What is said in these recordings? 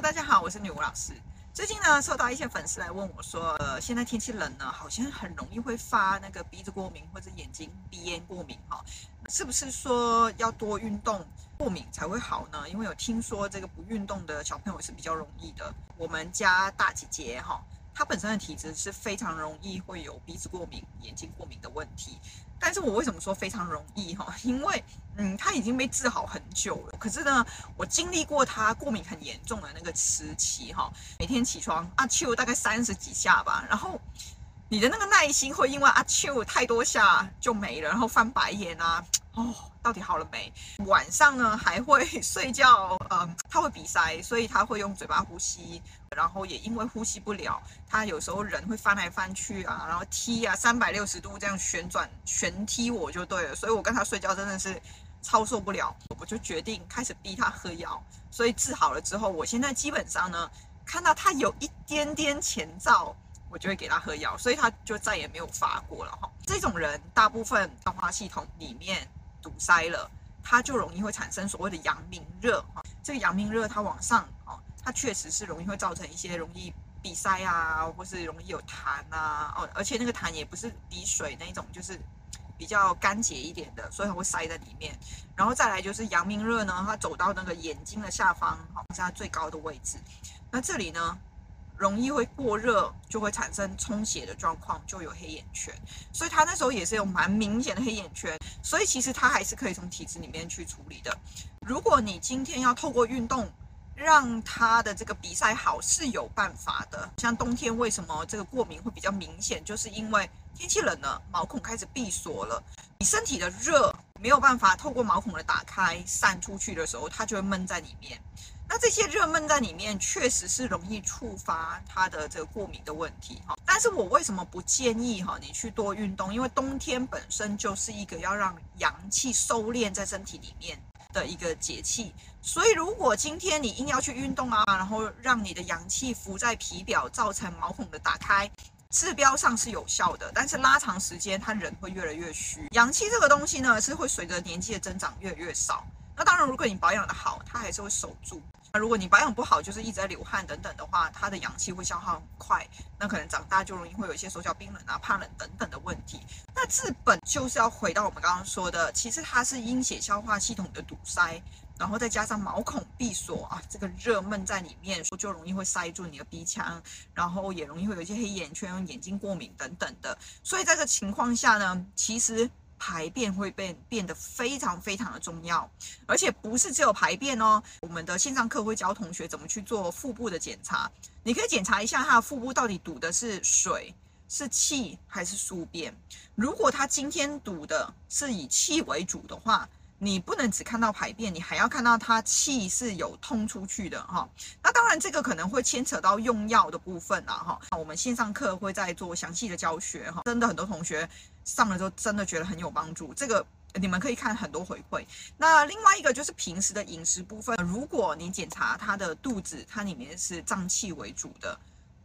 大家好，我是女巫老师。最近呢，收到一些粉丝来问我说，呃，现在天气冷了，好像很容易会发那个鼻子过敏或者眼睛鼻炎过敏哈，是不是说要多运动过敏才会好呢？因为有听说这个不运动的小朋友是比较容易的。我们家大姐姐哈。他本身的体质是非常容易会有鼻子过敏、眼睛过敏的问题，但是我为什么说非常容易哈？因为嗯，他已经被治好很久了。可是呢，我经历过他过敏很严重的那个时期哈，每天起床阿秋大概三十几下吧，然后你的那个耐心会因为阿秋太多下就没了，然后翻白眼啊。哦，到底好了没？晚上呢还会睡觉，嗯，他会鼻塞，所以他会用嘴巴呼吸，然后也因为呼吸不了，他有时候人会翻来翻去啊，然后踢啊，三百六十度这样旋转旋踢我就对了，所以我跟他睡觉真的是超受不了，我就决定开始逼他喝药，所以治好了之后，我现在基本上呢，看到他有一点点前兆，我就会给他喝药，所以他就再也没有发过了哈。这种人大部分消化系统里面。堵塞了，它就容易会产生所谓的阳明热哈。这个阳明热它往上哦，它确实是容易会造成一些容易鼻塞啊，或是容易有痰啊哦，而且那个痰也不是鼻水那种，就是比较干结一点的，所以它会塞在里面。然后再来就是阳明热呢，它走到那个眼睛的下方，好，是它最高的位置。那这里呢，容易会过热，就会产生充血的状况，就有黑眼圈。所以他那时候也是有蛮明显的黑眼圈。所以其实他还是可以从体质里面去处理的。如果你今天要透过运动让他的这个鼻塞好，是有办法的。像冬天为什么这个过敏会比较明显，就是因为天气冷了，毛孔开始闭锁了，你身体的热没有办法透过毛孔的打开散出去的时候，它就会闷在里面。那这些热闷在里面，确实是容易触发它的这个过敏的问题哈。但是我为什么不建议哈你去多运动？因为冬天本身就是一个要让阳气收敛在身体里面的一个节气，所以如果今天你硬要去运动啊，然后让你的阳气浮在皮表，造成毛孔的打开，治标上是有效的，但是拉长时间，它人会越来越虚。阳气这个东西呢，是会随着年纪的增长越来越少。那当然，如果你保养得好，它还是会守住。如果你保养不好，就是一直在流汗等等的话，它的阳气会消耗很快，那可能长大就容易会有一些手脚冰冷啊、怕冷等等的问题。那治本就是要回到我们刚刚说的，其实它是阴血消化系统的堵塞，然后再加上毛孔闭锁啊，这个热闷在里面，就容易会塞住你的鼻腔，然后也容易会有一些黑眼圈、眼睛过敏等等的。所以在这情况下呢，其实。排便会变变得非常非常的重要，而且不是只有排便哦。我们的线上课会教同学怎么去做腹部的检查，你可以检查一下他的腹部到底堵的是水、是气还是宿便。如果他今天堵的是以气为主的话，你不能只看到排便，你还要看到它气是有通出去的哈。那当然，这个可能会牵扯到用药的部分啦哈。我们线上课会再做详细的教学哈。真的很多同学上了之后，真的觉得很有帮助。这个你们可以看很多回馈。那另外一个就是平时的饮食部分，如果你检查他的肚子，它里面是胀气为主的，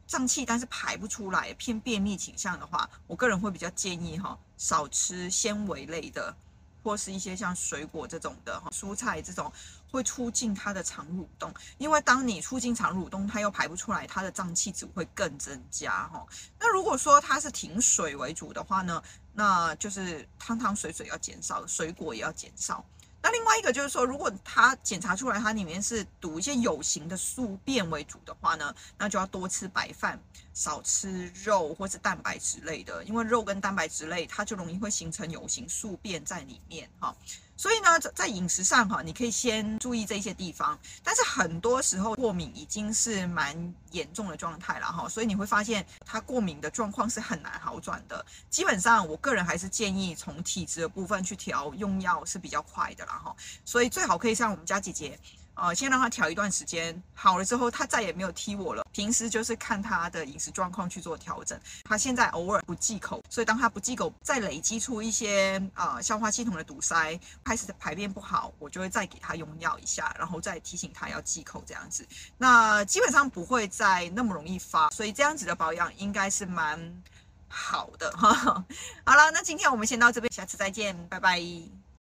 胀气但是排不出来，偏便秘倾向的话，我个人会比较建议哈，少吃纤维类的。或是一些像水果这种的哈，蔬菜这种会促进它的肠蠕动，因为当你促进肠蠕动，它又排不出来，它的胀气只会更增加哈。那如果说它是停水为主的话呢，那就是汤汤水水要减少，水果也要减少。那另外一个就是说，如果它检查出来它里面是堵一些有形的宿便为主的话呢，那就要多吃白饭，少吃肉或是蛋白质类的，因为肉跟蛋白质类它就容易会形成有形宿便在里面哈。所以呢，在饮食上哈，你可以先注意这些地方。但是很多时候过敏已经是蛮严重的状态了哈，所以你会发现它过敏的状况是很难好转的。基本上，我个人还是建议从体质的部分去调用药是比较快的啦哈。所以最好可以像我们家姐姐。呃，先让他调一段时间，好了之后，他再也没有踢我了。平时就是看他的饮食状况去做调整。他现在偶尔不忌口，所以当他不忌口，再累积出一些呃消化系统的堵塞，开始排便不好，我就会再给他用药一下，然后再提醒他要忌口这样子。那基本上不会再那么容易发，所以这样子的保养应该是蛮好的哈。好了，那今天我们先到这边，下次再见，拜拜。